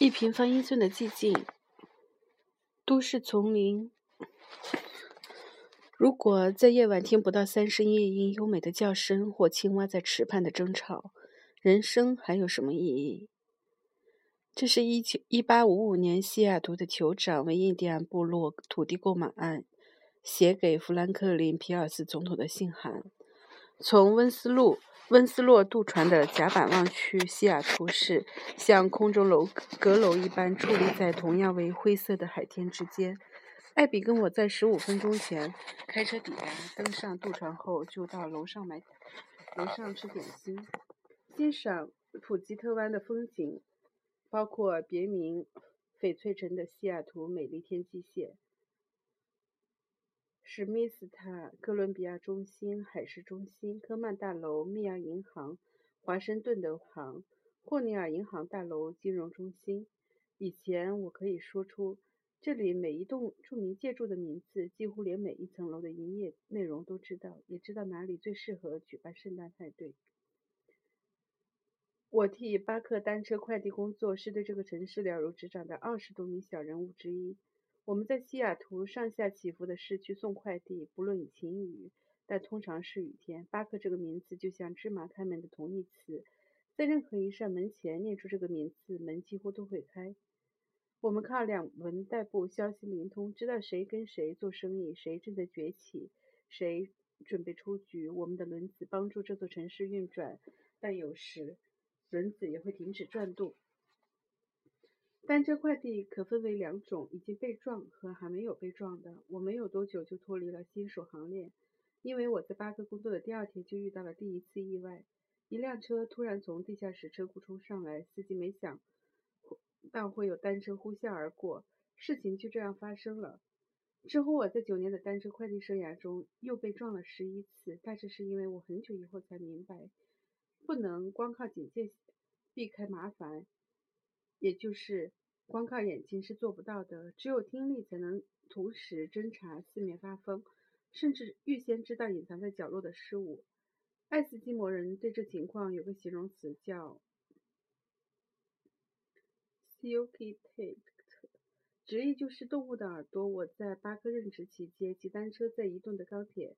一平方英寸的寂静，都市丛林。如果在夜晚听不到三声夜莺优美的叫声，或青蛙在池畔的争吵，人生还有什么意义？这是一九一八五五年西雅图的酋长为印第安部落土地购买案写给富兰克林·皮尔斯总统的信函。从温斯路。温斯洛渡船的甲板望去，西雅图市像空中楼阁楼一般矗立在同样为灰色的海天之间。艾比跟我在十五分钟前开车抵达，登上渡船后就到楼上买楼上吃点心，欣赏普吉特湾的风景，包括别名翡翠城的西雅图美丽天际线。史密斯塔哥伦比亚中心、海事中心、科曼大楼、密亚银行、华盛顿的行、霍尼尔银行大楼、金融中心。以前我可以说出这里每一栋著名建筑的名字，几乎连每一层楼的营业内容都知道，也知道哪里最适合举办圣诞派对。我替巴克单车快递工作，是对这个城市了如指掌的二十多名小人物之一。我们在西雅图上下起伏的市区送快递，不论晴雨，但通常是雨天。巴克这个名字就像芝麻开门的同义词，在任何一扇门前念出这个名字，门几乎都会开。我们靠两文代步，消息灵通，知道谁跟谁做生意，谁正在崛起，谁准备出局。我们的轮子帮助这座城市运转，但有时轮子也会停止转动。单车快递可分为两种：已经被撞和还没有被撞的。我没有多久就脱离了新手行列，因为我在巴克工作的第二天就遇到了第一次意外。一辆车突然从地下室车库冲上来，司机没想到会有单车呼啸而过，事情就这样发生了。之后我在九年的单车快递生涯中又被撞了十一次，大致是因为我很久以后才明白，不能光靠警戒避开麻烦。也就是光靠眼睛是做不到的，只有听力才能同时侦查四面八方，甚至预先知道隐藏在角落的事物。爱斯基摩人对这情况有个形容词叫 “silky t a t e 直译就是动物的耳朵。我在巴克任职期间，骑单车在移动的钢铁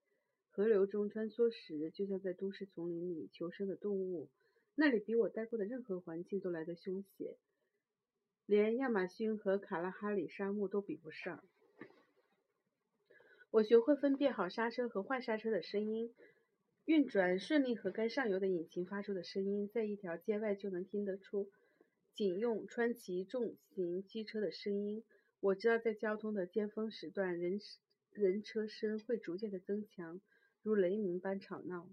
河流中穿梭时，就像在都市丛林里求生的动物。那里比我待过的任何环境都来得凶险。连亚马逊和卡拉哈里沙漠都比不上。我学会分辨好刹车和坏刹车的声音，运转顺利和该上游的引擎发出的声音，在一条街外就能听得出警用川崎重型机车的声音。我知道在交通的尖峰时段，人人车声会逐渐的增强，如雷鸣般吵闹。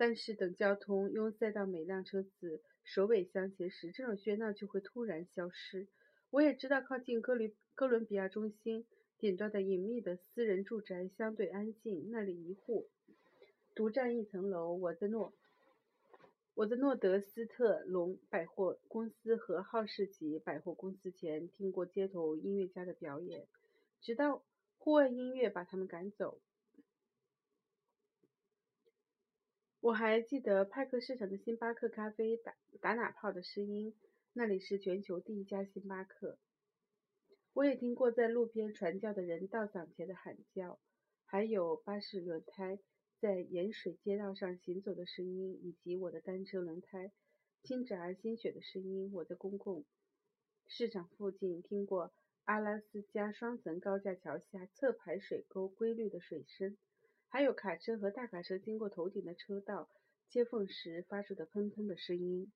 但是等交通拥塞到每辆车子。首尾相接时，这种喧闹就会突然消失。我也知道，靠近哥伦哥伦比亚中心顶端的隐秘的私人住宅相对安静，那里一户独占一层楼。我在诺我在诺德斯特隆百货公司和浩士吉百货公司前听过街头音乐家的表演，直到户外音乐把他们赶走。我还记得派克市场的星巴克咖啡打打哪泡的声音，那里是全球第一家星巴克。我也听过在路边传教的人到嗓前的喊叫，还有巴士轮胎在盐水街道上行走的声音，以及我的单车轮胎轻着而新雪的声音。我在公共市场附近听过阿拉斯加双层高架桥下侧排水沟规律的水声。还有卡车和大卡车经过头顶的车道接缝时发出的喷喷的声音。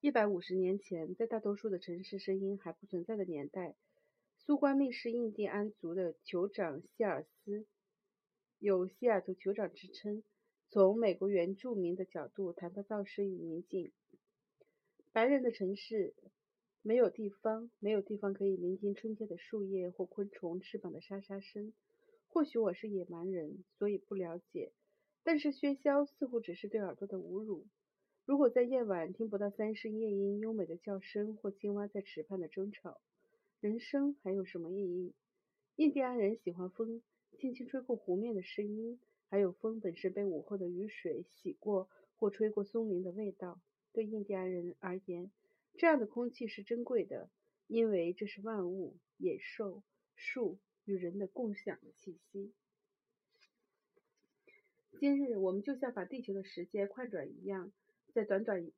一百五十年前，在大多数的城市声音还不存在的年代，苏关密是印第安族的酋长希尔斯，有西雅图酋长之称。从美国原住民的角度谈到噪声与宁静，白人的城市没有地方，没有地方可以聆听春天的树叶或昆虫翅膀的沙沙声。或许我是野蛮人，所以不了解。但是喧嚣似乎只是对耳朵的侮辱。如果在夜晚听不到三声夜莺优美的叫声，或青蛙在池畔的争吵，人生还有什么意义？印第安人喜欢风轻轻吹过湖面的声音，还有风本身被午后的雨水洗过或吹过松林的味道。对印第安人而言，这样的空气是珍贵的，因为这是万物、野兽、树与人的共享的气息。今日我们就像把地球的时间快转一样，在短短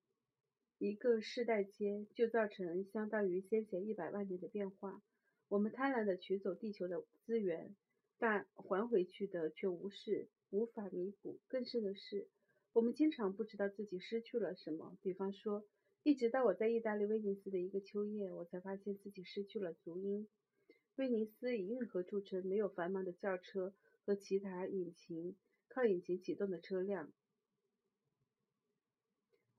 一个世代间，就造成相当于先前一百万年的变化。我们贪婪地取走地球的资源，但还回去的却无视，无法弥补。更甚的是，我们经常不知道自己失去了什么。比方说，一直到我在意大利威尼斯的一个秋夜，我才发现自己失去了足音。威尼斯以运河著称，没有繁忙的轿车和其他引擎。靠引擎启动的车辆。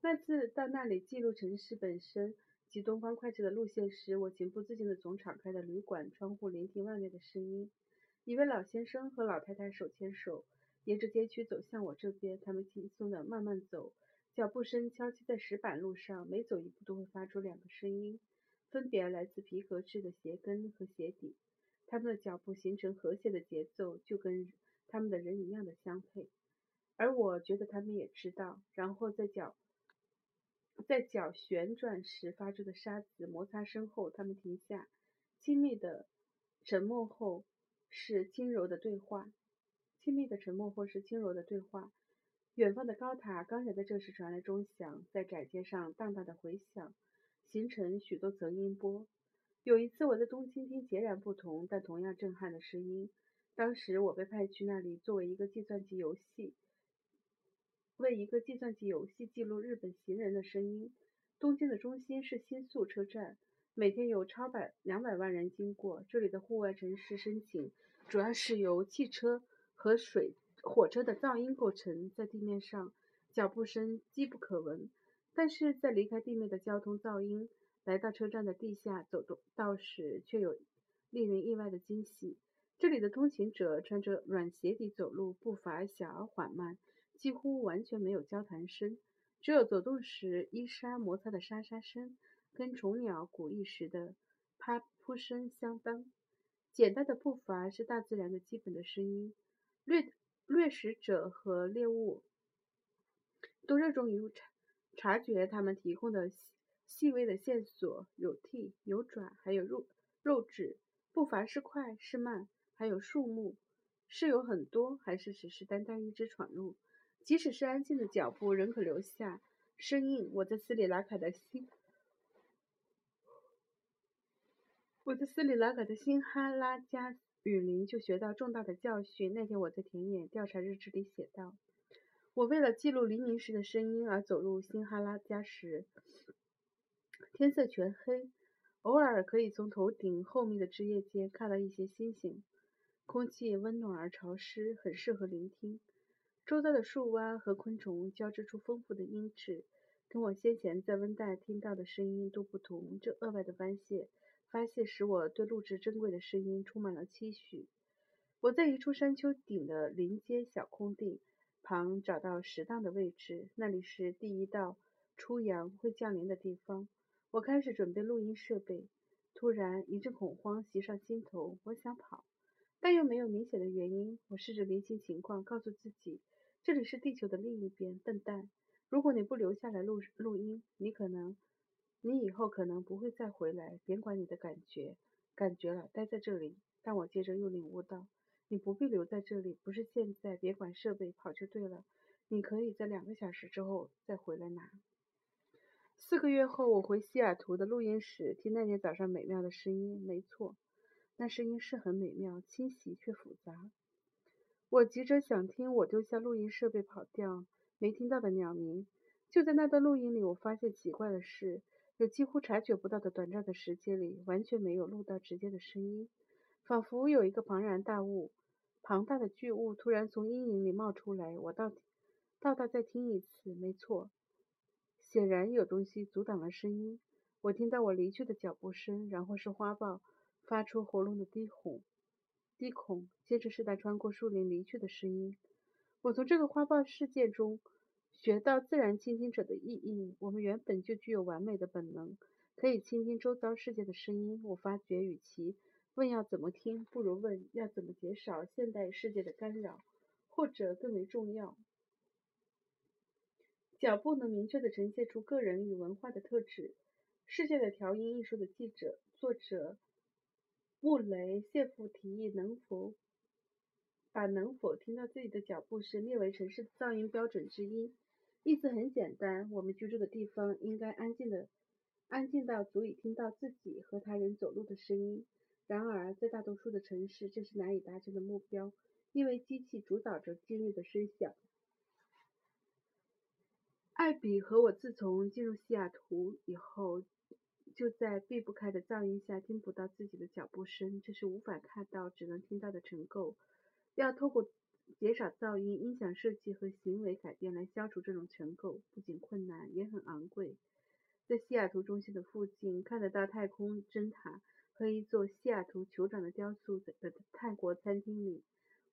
那次到那里记录城市本身及东方快车的路线时，我情不自禁地从敞开的旅馆窗户聆听外面的声音。一位老先生和老太太手牵手，沿着街区走向我这边。他们轻松地慢慢走，脚步声敲击在石板路上，每走一步都会发出两个声音，分别来自皮革制的鞋跟和鞋底。他们的脚步形成和谐的节奏，就跟。他们的人一样的相配，而我觉得他们也知道。然后在脚在脚旋转时发出的沙子摩擦声后，他们停下，亲密的沉默后是轻柔的对话。亲密的沉默或是轻柔的对话。远方的高塔刚才在这时传来钟响，在窄街上荡荡的回响，形成许多层音波。有一次我在东京听截然不同但同样震撼的声音。当时我被派去那里，作为一个计算机游戏，为一个计算机游戏记录日本行人的声音。东京的中心是新宿车站，每天有超百两百万人经过。这里的户外城市申请主要是由汽车和水火车的噪音构成。在地面上，脚步声机不可闻，但是在离开地面的交通噪音来到车站的地下走动道时，却有令人意外的惊喜。这里的通勤者穿着软鞋底走路，步伐小而缓慢，几乎完全没有交谈声，只有走动时衣纱摩擦的沙沙声，跟虫鸟鼓翼时的啪扑声相当。简单的步伐是大自然的基本的声音。掠掠食者和猎物都热衷于察觉他们提供的细细微的线索，有蹄，有爪，还有肉肉质。步伐是快是慢。还有树木，是有很多，还是只是单单一只闯入？即使是安静的脚步，仍可留下声音。我在斯里兰卡的新，我在斯里兰卡的新哈拉加雨林就学到重大的教训。那天我在田野调查日志里写道：我为了记录黎明时的声音而走入新哈拉加时，天色全黑，偶尔可以从头顶后面的枝叶间看到一些星星。空气温暖而潮湿，很适合聆听。周遭的树蛙和昆虫交织出丰富的音质，跟我先前在温带听到的声音都不同。这额外的发泄，发泄使我对录制珍贵的声音充满了期许。我在一处山丘顶的林间小空地旁找到适当的位置，那里是第一道初阳会降临的地方。我开始准备录音设备，突然一阵恐慌袭上心头，我想跑。但又没有明显的原因。我试着厘清情况，告诉自己，这里是地球的另一边。笨蛋，如果你不留下来录录音，你可能，你以后可能不会再回来。别管你的感觉，感觉了，待在这里。但我接着又领悟到，你不必留在这里，不是现在。别管设备，跑就对了。你可以在两个小时之后再回来拿。四个月后，我回西雅图的录音室听那天早上美妙的声音。没错。那声音是很美妙，清晰却复杂。我急着想听，我丢下录音设备跑掉，没听到的鸟鸣。就在那段录音里，我发现奇怪的是，有几乎察觉不到的短暂的时间里，完全没有录到直接的声音，仿佛有一个庞然大物、庞大的巨物突然从阴影里冒出来。我倒倒倒再听一次，没错，显然有东西阻挡了声音。我听到我离去的脚步声，然后是花豹。发出喉咙的低吼、低孔，接着是它穿过树林离去的声音。我从这个花豹事件中学到自然倾听者的意义。我们原本就具有完美的本能，可以倾听周遭世界的声音。我发觉，与其问要怎么听，不如问要怎么减少现代世界的干扰，或者更为重要，脚步能明确地呈现出个人与文化的特质。世界的调音艺术的记者作者穆雷谢夫提议，能否把能否听到自己的脚步声列为城市噪音标准之一？意思很简单，我们居住的地方应该安静的，安静到足以听到自己和他人走路的声音。然而，在大多数的城市，这是难以达成的目标，因为机器主导着今日的声响。艾比和我自从进入西雅图以后。就在避不开的噪音下，听不到自己的脚步声，这是无法看到，只能听到的尘垢。要透过减少噪音、音响设计和行为改变来消除这种尘垢，不仅困难，也很昂贵。在西雅图中心的附近，看得到太空针塔和一座西雅图酋长的雕塑的泰国餐厅里，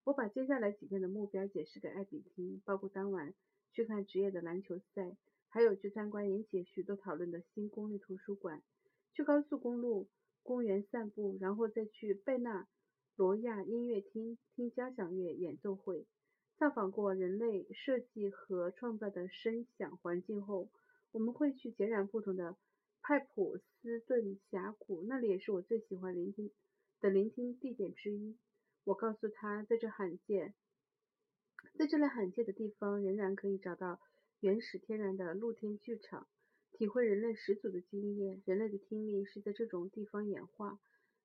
我把接下来几天的目标解释给艾比听，包括当晚去看职业的篮球赛，还有去参观引起许多讨论的新公立图书馆。去高速公路公园散步，然后再去贝纳罗亚音乐厅听交响乐演奏会。造访过人类设计和创造的声响环境后，我们会去截然不同的派普斯顿峡谷，那里也是我最喜欢聆听的聆听地点之一。我告诉他，在这罕见，在这类罕见的地方，仍然可以找到原始天然的露天剧场。体会人类始祖的经验，人类的听力是在这种地方演化。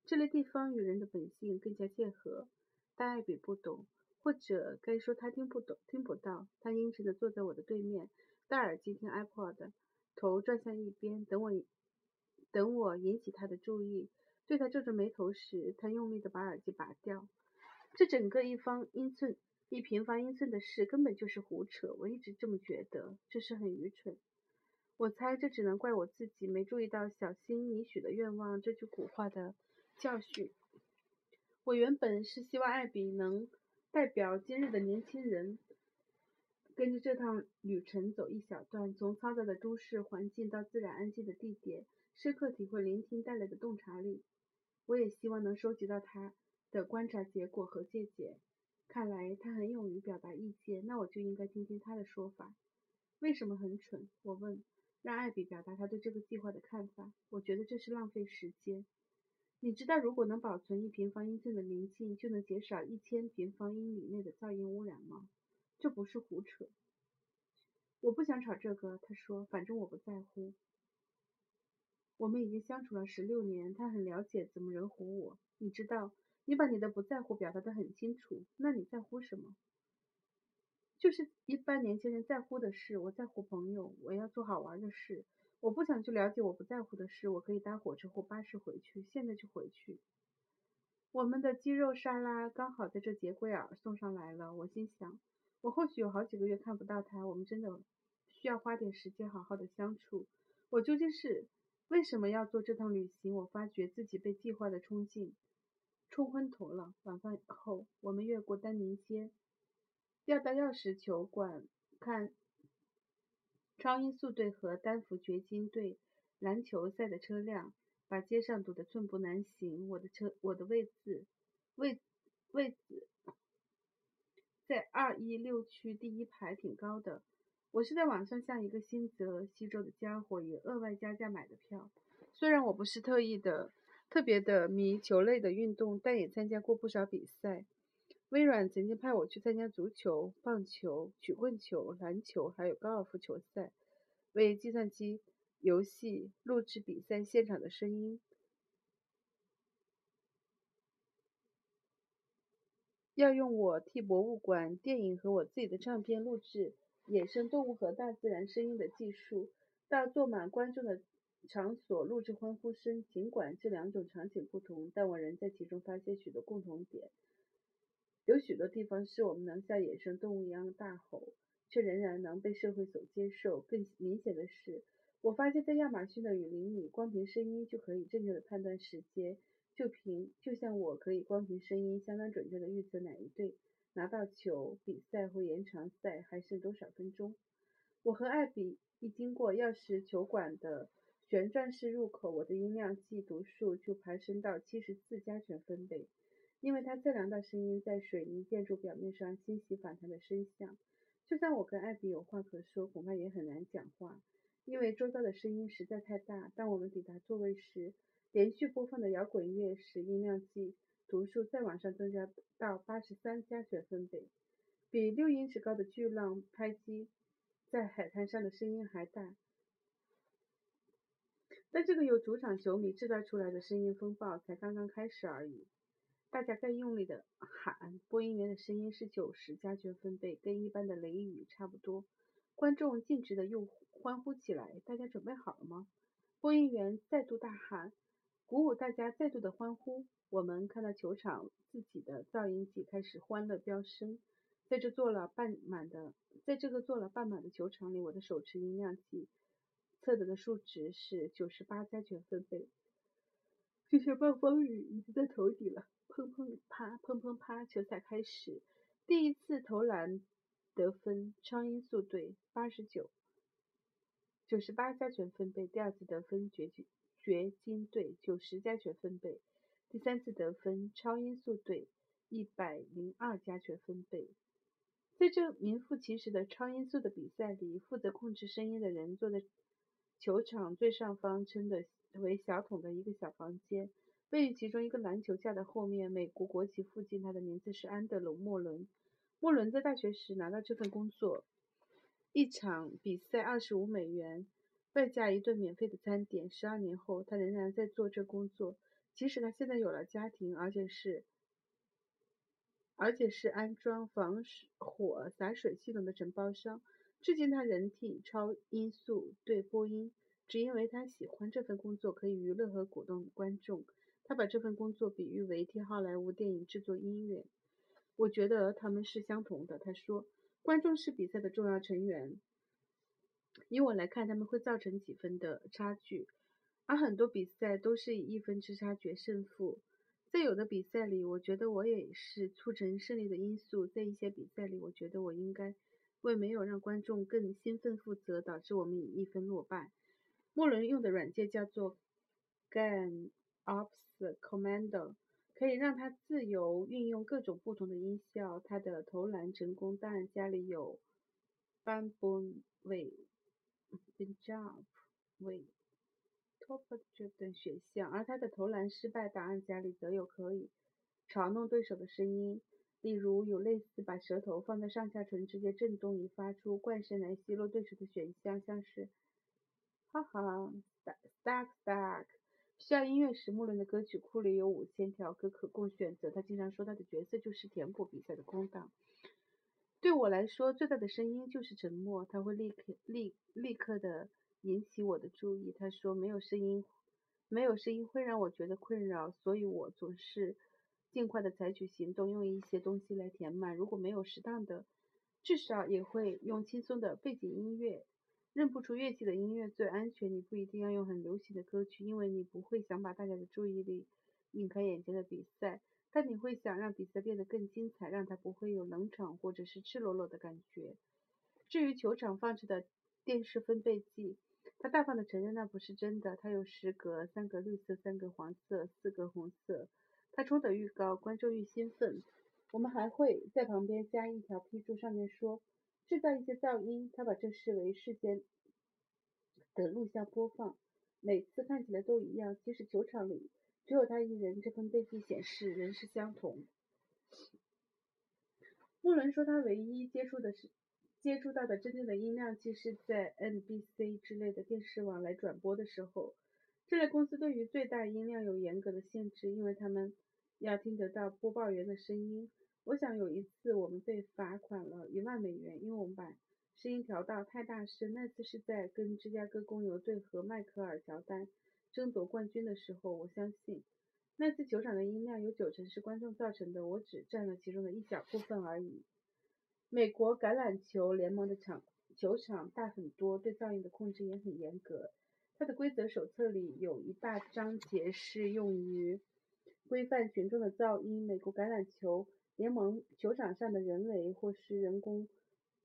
这类地方与人的本性更加切合。但艾比不懂，或者该说他听不懂、听不到。他阴沉地坐在我的对面，戴耳机听 iPod，头转向一边，等我等我引起他的注意。对他皱着眉头时，他用力地把耳机拔掉。这整个一方英寸、一平方英寸的事根本就是胡扯。我一直这么觉得，这是很愚蠢。我猜这只能怪我自己没注意到“小心你许的愿望”这句古话的教训。我原本是希望艾比能代表今日的年轻人，跟着这趟旅程走一小段，从嘈杂的都市环境到自然安静的地点，深刻体会聆听带来的洞察力。我也希望能收集到他的观察结果和见解。看来他很勇于表达意见，那我就应该听听他的说法。为什么很蠢？我问。让艾比表达他对这个计划的看法。我觉得这是浪费时间。你知道，如果能保存一平方英寸的宁静，就能减少一千平方英里内的噪音污染吗？这不是胡扯。我不想吵这个，他说。反正我不在乎。我们已经相处了十六年，他很了解怎么惹火我。你知道，你把你的不在乎表达得很清楚。那你在乎什么？就是一般年轻人在乎的事。我在乎朋友，我要做好玩的事。我不想去了解我不在乎的事。我可以搭火车或巴士回去，现在就回去。我们的鸡肉沙拉刚好在这节骨眼送上来了。我心想，我或许有好几个月看不到他。我们真的需要花点时间好好的相处。我究竟是为什么要做这趟旅行？我发觉自己被计划的冲劲冲昏头了。晚饭后，我们越过丹宁街。要到钥匙球馆看超音速队和丹佛掘金队篮球赛的车辆，把街上堵得寸步难行。我的车，我的位置，位位置在二一六区第一排，挺高的。我是在网上向一个新泽西州的家伙以额外加价买的票。虽然我不是特意的、特别的迷球类的运动，但也参加过不少比赛。微软曾经派我去参加足球、棒球、曲棍球、篮球，还有高尔夫球赛，为计算机游戏录制比赛现场的声音。要用我替博物馆、电影和我自己的唱片录制野生动物和大自然声音的技术，到坐满观众的场所录制欢呼声。尽管这两种场景不同，但我仍在其中发现许多共同点。有许多地方是我们能像野生动物一样大吼，却仍然能被社会所接受。更明显的是，我发现，在亚马逊的雨林里，光凭声音就可以正确的判断时间，就凭就像我可以光凭声音相当准确的预测哪一队拿到球，比赛或延长赛还剩多少分钟。我和艾比一经过钥匙球馆的旋转式入口，我的音量计读数就攀升到七十四加权分贝。因为它测量到声音在水泥建筑表面上欣喜反弹的声响，就算我跟艾比有话可说，恐怕也很难讲话。因为周遭的声音实在太大。当我们抵达座位时，连续播放的摇滚乐使音量计读数再往上增加到八十三加权分贝，比六英尺高的巨浪拍击在海滩上的声音还大。但这个由主场球迷制造出来的声音风暴才刚刚开始而已。大家在用力地喊，播音员的声音是九十加权分贝，跟一般的雷雨差不多。观众径直地又欢呼起来。大家准备好了吗？播音员再度大喊，鼓舞大家再度的欢呼。我们看到球场自己的噪音计开始欢乐飙升。在这坐了半满的，在这个坐了半满的球场里，我的手持音量计测得的数值是九十八加权分贝。这些暴风雨已经在头顶了。砰砰啪，砰砰啪！球赛开始。第一次投篮得分，超音速队八十九，九十八加权分贝。第二次得分，掘金掘金队九十加权分贝。第三次得分，超音速队一百零二加权分贝。在这名副其实的超音速的比赛里，负责控制声音的人坐在球场最上方，称的为小桶的一个小房间。位于其中一个篮球架的后面，美国国旗附近。他的名字是安德鲁·莫伦。莫伦在大学时拿到这份工作，一场比赛二十五美元，外加一顿免费的餐点。十二年后，他仍然在做这工作，即使他现在有了家庭，而且是而且是安装防火洒水系统的承包商。至今，他仍替超音速队播音，只因为他喜欢这份工作，可以娱乐和鼓动观众。他把这份工作比喻为替好莱坞电影制作音乐。我觉得他们是相同的。他说，观众是比赛的重要成员。以我来看，他们会造成几分的差距，而很多比赛都是以一分之差决胜负。在有的比赛里，我觉得我也是促成胜利的因素。在一些比赛里，我觉得我应该为没有让观众更兴奋负责，导致我们以一分落败。莫伦用的软件叫做 Game Ops。Commander，可以让他自由运用各种不同的音效。他的投篮成功当然家里有 Bamboo Jump Wave、Top Drop 等选项，而他的投篮失败档案夹里则有可以嘲弄对手的声音，例如有类似把舌头放在上下唇之间震动以发出怪声来奚落对手的选项，像是哈哈，Stack Stack。需要音乐时，木伦的歌曲库里有五千条歌可供选择。他经常说他的角色就是填补比赛的空档。对我来说，最大的声音就是沉默，他会立刻立立刻的引起我的注意。他说没有声音，没有声音会让我觉得困扰，所以我总是尽快的采取行动，用一些东西来填满。如果没有适当的，至少也会用轻松的背景音乐。认不出乐器的音乐最安全。你不一定要用很流行的歌曲，因为你不会想把大家的注意力引开眼前的比赛。但你会想让比赛变得更精彩，让它不会有冷场或者是赤裸裸的感觉。至于球场放置的电视分贝计，他大方的承认那不是真的。它有十格，三格绿色，三格黄色，四格红色。它冲得愈高，观众愈兴奋。我们还会在旁边加一条批注，上面说。制造一些噪音，他把这视为事件的录像播放，每次看起来都一样。即使球场里只有他一人，这份背记显示仍是相同。穆伦说，他唯一接触的是接触到的真正的音量计是在 NBC 之类的电视网来转播的时候。这类公司对于最大音量有严格的限制，因为他们要听得到播报员的声音。我想有一次我们被罚款了一万美元，因为我们把声音调到太大声。那次是在跟芝加哥公牛队和迈克尔乔丹争夺冠军的时候。我相信那次球场的音量有九成是观众造成的，我只占了其中的一小部分而已。美国橄榄球联盟的场球场大很多，对噪音的控制也很严格。它的规则手册里有一大章节是用于规范群众的噪音。美国橄榄球。联盟球场上的人为或是人工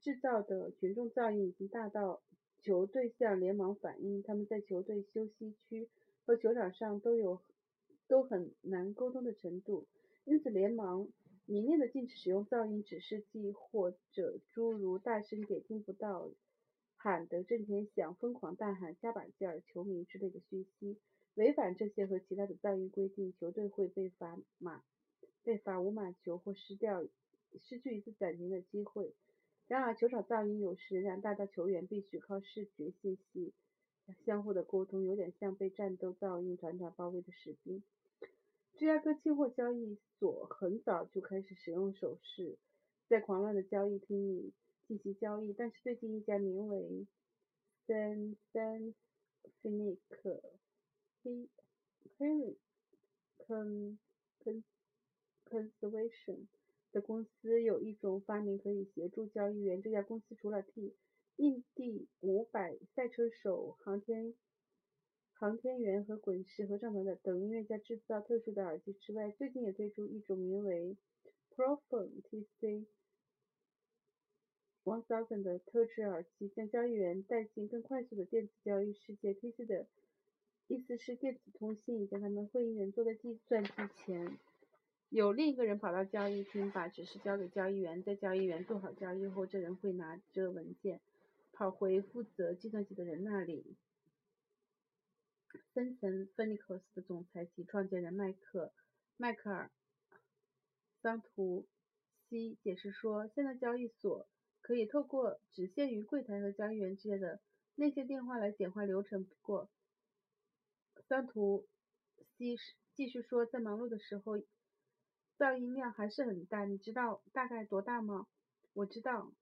制造的群众噪音已经大到球队向联盟反映，他们在球队休息区和球场上都有都很难沟通的程度。因此，联盟明令的禁止使用噪音指示剂或者诸如大声给听不到喊得震天响，疯狂大喊“加把劲儿，球迷”之类的讯息。违反这些和其他的噪音规定，球队会被罚马、被罚无码球或失掉失去一次暂停的机会。然而，球场噪音有时仍然大到球员必须靠视觉信息相互的沟通，有点像被战斗噪音团团包围的士兵。芝加哥期货交易所很早就开始使用手势，在狂乱的交易厅里进行交易，但是最近一家名为 San San Phoenix Con Con Conservation 的公司有一种发明可以协助交易员。这家公司除了替印第五百赛车手、航天航天员和滚石合唱团的等音乐家制造特殊的耳机之外，最近也推出一种名为 Prophone TC One Thousand 的特制耳机，将交易员带进更快速的电子交易世界。TC 的意思是电子通信，以前他们会议人坐在计算机前。有另一个人跑到交易厅，把指示交给交易员。在交易员做好交易后，这人会拿着文件跑回负责计算机的人那里。森森芬尼克斯的总裁及创建人麦克迈克尔桑图西解释说，现在交易所可以透过只限于柜台和交易员之间的内线电话来简化流程。不过，桑图西继续说，在忙碌的时候。噪音量还是很大，你知道大概多大吗？我知道，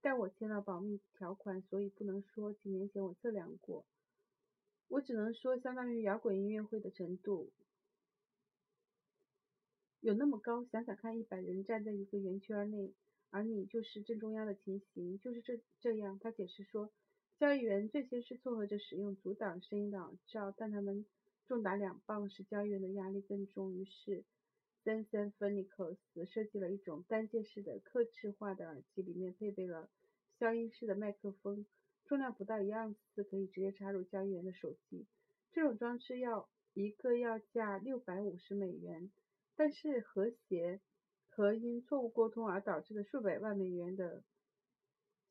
但我签了保密条款，所以不能说。几年前我测量过，我只能说相当于摇滚音乐会的程度，有那么高。想想看，一百人站在一个圆圈内，而你就是正中央的情形，就是这这样。他解释说，交易员最先是撮合着使用阻挡声音的耳罩，但他们重达两磅，使交易员的压力更重，于是。森森 Phoenix 设计了一种单键式的克制化的耳机，里面配备了消音式的麦克风，重量不到一盎司，可以直接插入交易员的手机。这种装置要一个要价六百五十美元，但是和谐和因错误沟通而导致的数百万美元的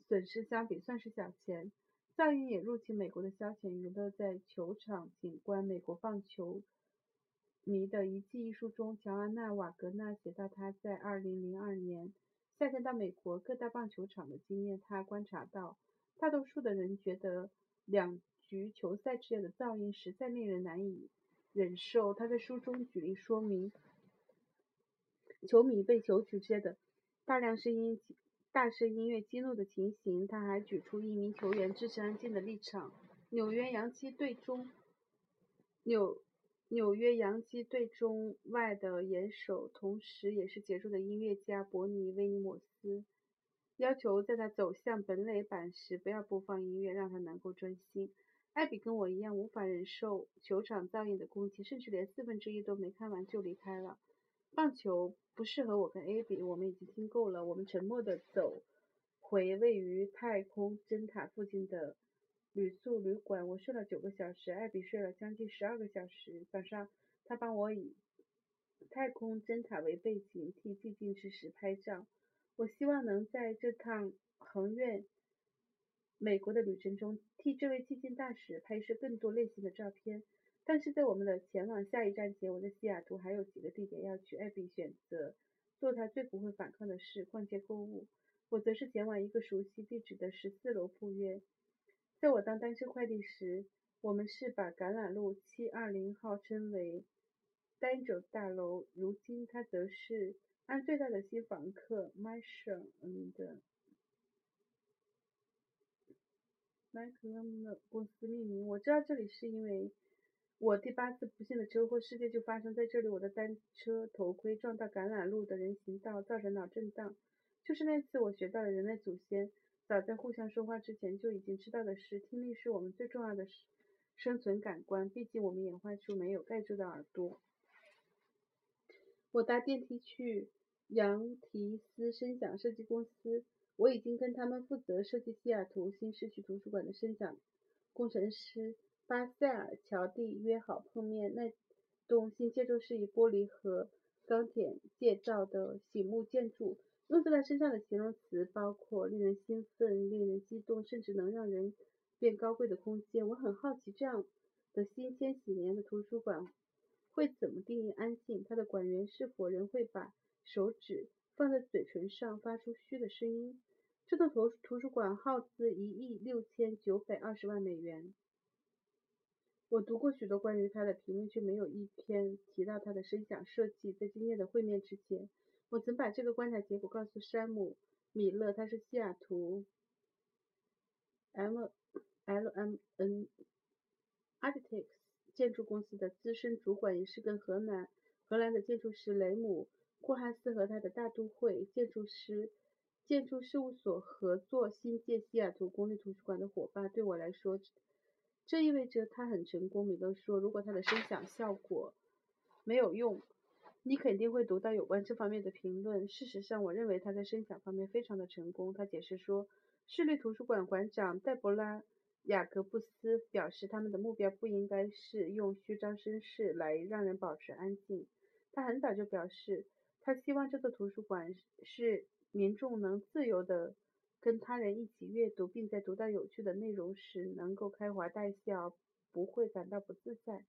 损失相比，算是小钱。噪音也入侵美国的消遣娱乐，在球场景观美国棒球。迷的一记一书中，乔安娜·瓦格纳写到他在2002年夏天到美国各大棒球场的经验。他观察到，大多数的人觉得两局球赛之间的噪音实在令人难以忍受。他在书中举例说明球迷被球曲之间的大量声音、大声音乐激怒的情形。他还举出一名球员支持安静的立场。纽约洋基队中，纽。纽约洋基队中外的严守，同时也是杰出的音乐家伯尼·威尼莫斯要求在他走向本垒板时不要播放音乐，让他能够专心。艾比跟我一样无法忍受球场噪音的攻击，甚至连四分之一都没看完就离开了。棒球不适合我跟艾比，我们已经听够了。我们沉默地走回位于太空针塔附近的。旅宿旅馆，我睡了九个小时，艾比睡了将近十二个小时。早上，他帮我以太空侦察为背景，替寂静之时拍照。我希望能在这趟横越美国的旅程中，替这位寂静大使拍摄更多类型的照片。但是在我们的前往下一站前，我在西雅图还有几个地点要去。艾比选择做他最不会反抗的事——逛街购物。我则是前往一个熟悉地址的十四楼赴约。在我当单车快递时，我们是把橄榄路七二零号称为单轴大楼。如今，它则是按最大的新房客 m y s h a n 的 m c l a m 的公司命名。我知道这里是因为我第八次不幸的车祸事件就发生在这里。我的单车头盔撞到橄榄路的人行道，造成脑震荡。就是那次，我学到了人类祖先。早在互相说话之前就已经知道的是，听力是我们最重要的生存感官。毕竟我们演化出没有盖住的耳朵。我搭电梯去杨提斯声响设计公司，我已经跟他们负责设计西雅图新市区图书馆的声响工程师巴塞尔乔蒂约好碰面。那栋新建筑是以玻璃和钢铁建造的醒目建筑。用在他身上的形容词包括令人兴奋、令人激动，甚至能让人变高贵的空间。我很好奇，这样的新千禧年的图书馆会怎么定义安静？它的馆员是否仍会把手指放在嘴唇上，发出嘘的声音？这栋图图书馆耗资一亿六千九百二十万美元。我读过许多关于它的评论，却没有一篇提到它的声响设计。在今天的会面之前。我曾把这个观察结果告诉山姆·米勒，他是西雅图 M L M N Architects 建筑公司的资深主管，也是跟荷兰荷兰的建筑师雷姆·库哈斯和他的大都会建筑师建筑事务所合作新建西雅图公立图书馆的伙伴。对我来说，这意味着他很成功。米勒说：“如果他的声响效果没有用。”你肯定会读到有关这方面的评论。事实上，我认为他在声响方面非常的成功。他解释说，市立图书馆馆长黛博拉·雅各布斯表示，他们的目标不应该是用虚张声势来让人保持安静。他很早就表示，他希望这座图书馆是民众能自由的跟他人一起阅读，并在读到有趣的内容时能够开怀大笑，不会感到不自在，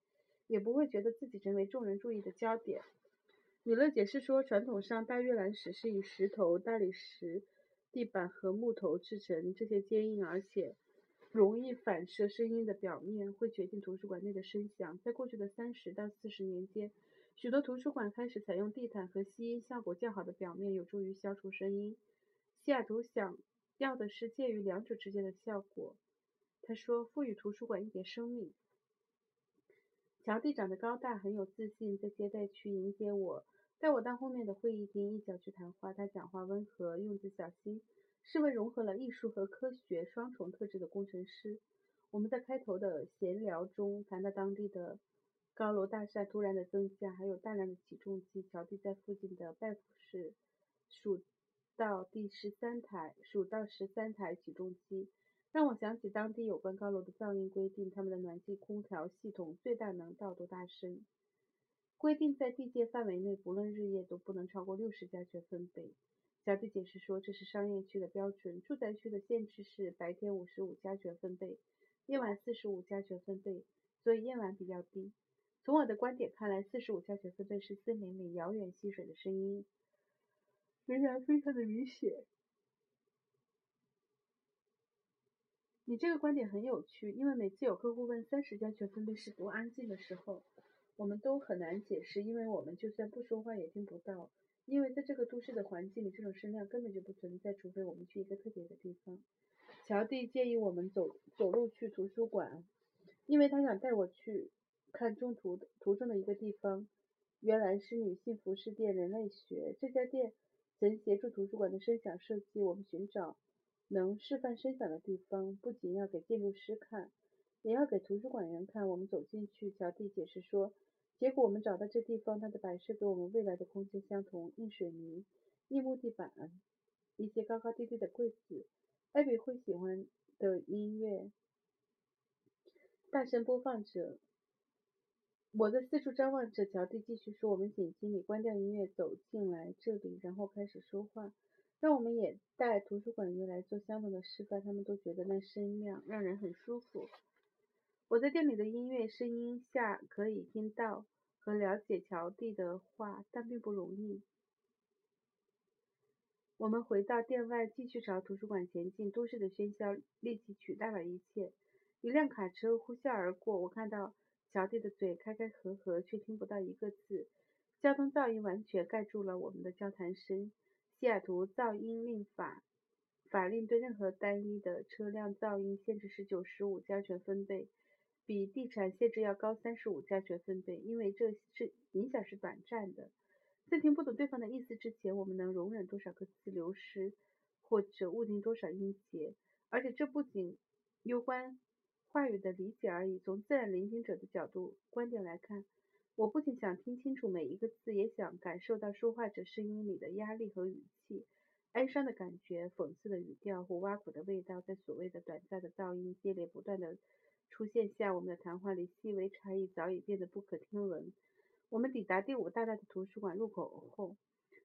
也不会觉得自己成为众人注意的焦点。米勒解释说，传统上大阅览室是以石头、大理石地板和木头制成。这些坚硬而且容易反射声音的表面会决定图书馆内的声响。在过去的三十到四十年间，许多图书馆开始采用地毯和吸音效果较好的表面，有助于消除声音。西雅图想要的是介于两者之间的效果。他说：“赋予图书馆一点生命。”乔蒂长得高大，很有自信，在接待区迎接我。带我到后面的会议厅一角去谈话。他讲话温和，用字小心，是位融合了艺术和科学双重特质的工程师。我们在开头的闲聊中谈到当地的高楼大厦突然的增加，还有大量的起重机。乔蒂在附近的拜普市数到第十三台，数到十三台起重机，让我想起当地有关高楼的噪音规定：他们的暖气空调系统最大能到多大声？规定在地界范围内，不论日夜都不能超过六十加权分贝。小弟解释说，这是商业区的标准，住宅区的限制是白天五十五加权分贝，夜晚四十五加权分贝，所以夜晚比较低。从我的观点看来，四十五加权分贝是森林里遥远溪水的声音，仍然非常的明显。你这个观点很有趣，因为每次有客户问三十加权分贝是多安静的时候。我们都很难解释，因为我们就算不说话也听不到，因为在这个都市的环境里，这种声量根本就不存在，除非我们去一个特别的地方。乔蒂建议我们走走路去图书馆，因为他想带我去看中途途中的一个地方，原来是女性服饰店人类学。这家店曾协助图书馆的声响设计。我们寻找能示范声响的地方，不仅要给建筑师看，也要给图书馆员看。我们走进去，乔蒂解释说。结果我们找到这地方，它的摆设跟我们未来的空间相同：硬水泥、硬木地板，一些高高低低的柜子。艾比会喜欢的音乐大声播放着。我在四处张望着。乔蒂继续说：“我们请经理关掉音乐，走进来这里，然后开始说话。让我们也带图书馆员来做相同的示范。他们都觉得那声量让人很舒服。”我在店里的音乐声音下可以听到和了解乔蒂的话，但并不容易。我们回到店外，继续朝图书馆前进。都市的喧嚣立即取代了一切。一辆卡车呼啸而过，我看到乔蒂的嘴开开合合，却听不到一个字。交通噪音完全盖住了我们的交谈声。西雅图噪音令法法令对任何单一的车辆噪音限制是九十五加权分贝。比地产限制要高三十五加权分贝，因为这是影响是短暂的。在听不懂对方的意思之前，我们能容忍多少个字流失，或者误听多少音节。而且这不仅攸关话语的理解而已。从自然聆听者的角度观点来看，我不仅想听清楚每一个字，也想感受到说话者声音里的压力和语气、哀伤的感觉、讽刺的语调或挖苦的味道。在所谓的短暂的噪音接连不断的。出现下，我们的谈话里细微差异早已变得不可听闻。我们抵达第五大大的图书馆入口后，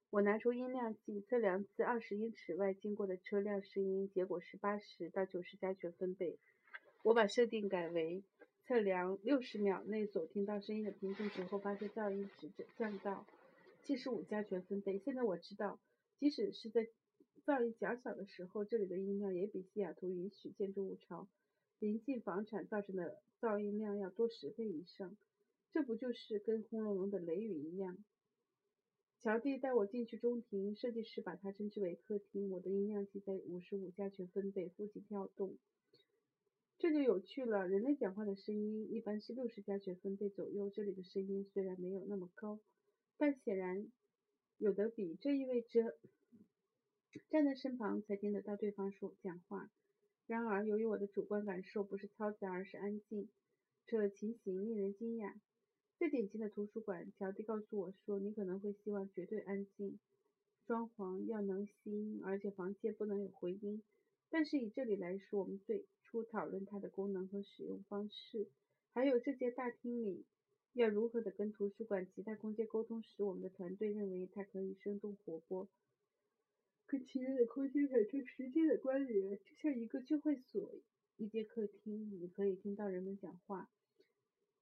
我拿出音量计测量自二十英尺外经过的车辆声音，结果是八十到九十加权分贝。我把设定改为测量六十秒内所听到声音的平均值后，发现噪音值降到七十五加权分贝。现在我知道，即使是在噪音较小的时候，这里的音量也比西雅图允许建筑物朝临近房产造成的噪音量要多十倍以上。这不就是跟轰隆隆的雷雨一样？乔蒂带我进去中庭，设计师把它称之为客厅。我的音量计在五十五加权分贝附近跳动，这就有趣了。人类讲话的声音一般是六十加权分贝左右，这里的声音虽然没有那么高，但显然有的比。这意味着站在身旁才听得到对方说讲话。然而，由于我的主观感受不是嘈杂，而是安静，这情形令人惊讶。最典型的图书馆，乔蒂告诉我说：“你可能会希望绝对安静，装潢要能吸音，而且房间不能有回音。但是以这里来说，我们最初讨论它的功能和使用方式，还有这间大厅里要如何的跟图书馆其他空间沟通时，我们的团队认为它可以生动活泼，跟其他的空间产生直接的关联，就像一个聚会所。一间客厅，你可以听到人们讲话。”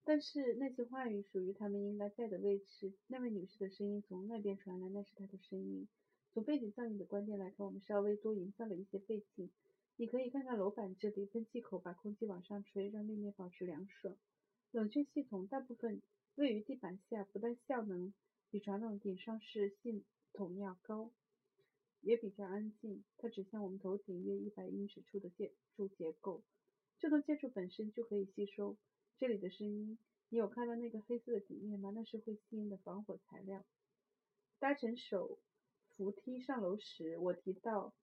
但是那些话语属于他们应该在的位置。那位女士的声音从那边传来，那是她的声音。从背景噪音的观点来看，我们稍微多营造了一些背景。你可以看看楼板这里，喷气口把空气往上吹，让地面保持凉爽。冷却系统大部分位于地板下，不但效能比传统顶上式系统要高，也比较安静。它指向我们头顶约一百英尺处的建筑结构。这栋建筑本身就可以吸收。这里的声音，你有看到那个黑色的底面吗？那是会吸音的防火材料。搭乘手扶梯上楼时，我提到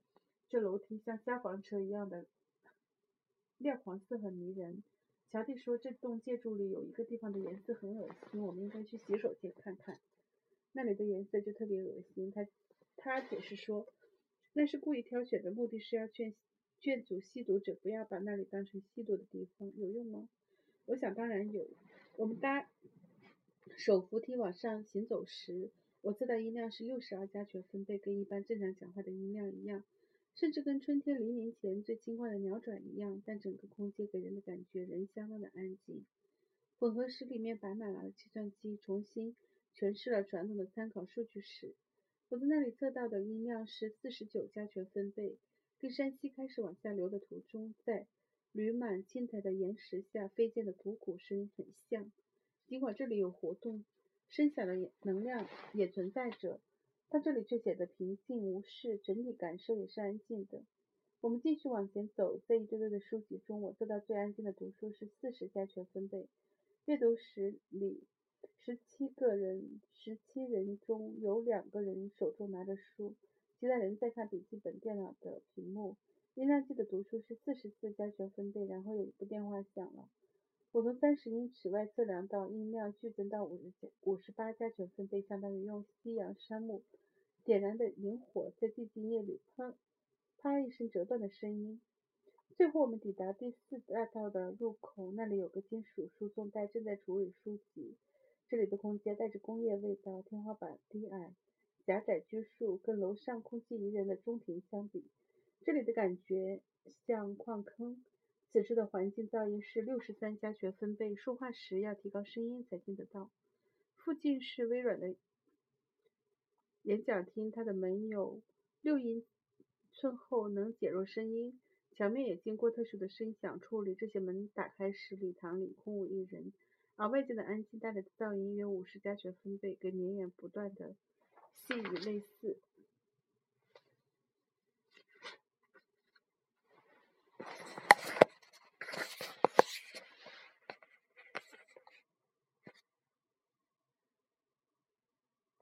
这楼梯像消防车一样的亮黄色很迷人。乔蒂说，这栋建筑里有一个地方的颜色很恶心，我们应该去洗手间看看。那里的颜色就特别恶心。他他解释说，那是故意挑选的，目的是要劝劝阻吸毒者不要把那里当成吸毒的地方。有用吗？我想当然有。我们搭手扶梯往上行走时，我测到音量是六十二加权分贝，跟一般正常讲话的音量一样，甚至跟春天黎明前最轻快的鸟转一样。但整个空间给人的感觉仍相当的安静。混合室里面摆满了计算机，重新诠释了传统的参考数据室。我在那里测到的音量是四十九加权分贝，跟山西开始往下流的途中，在。铝满青苔的岩石下飞溅的土谷声很像，尽管这里有活动，声响的能量也存在着，但这里却显得平静无事，整体感受也是安静的。我们继续往前走，在一堆堆的书籍中，我做到最安静的读书是四十加权分贝。阅读室里十七个人，十七人中有两个人手中拿着书，其他人在看笔记本电脑的屏幕。音量计的读数是四十四加权分贝，然后有一部电话响了。我从三十英尺外测量到音量剧增到五十五十八加权分贝，相当于用夕阳杉木点燃的萤火在寂静夜里砰啪一声折断的声音。最后我们抵达第四大道的入口，那里有个金属输送带正在处理书籍。这里的空间带着工业味道，天花板低矮，狭窄拘束，跟楼上空气宜人的中庭相比。这里的感觉像矿坑。此处的环境噪音是六十三加权分贝，说话时要提高声音才听得到。附近是微软的演讲厅，它的门有六英寸厚，能减弱声音。墙面也经过特殊的声响处理。这些门打开时，礼堂里空无一人，而外界的安静带来的噪音约五十加权分贝，跟绵延不断的细雨类似。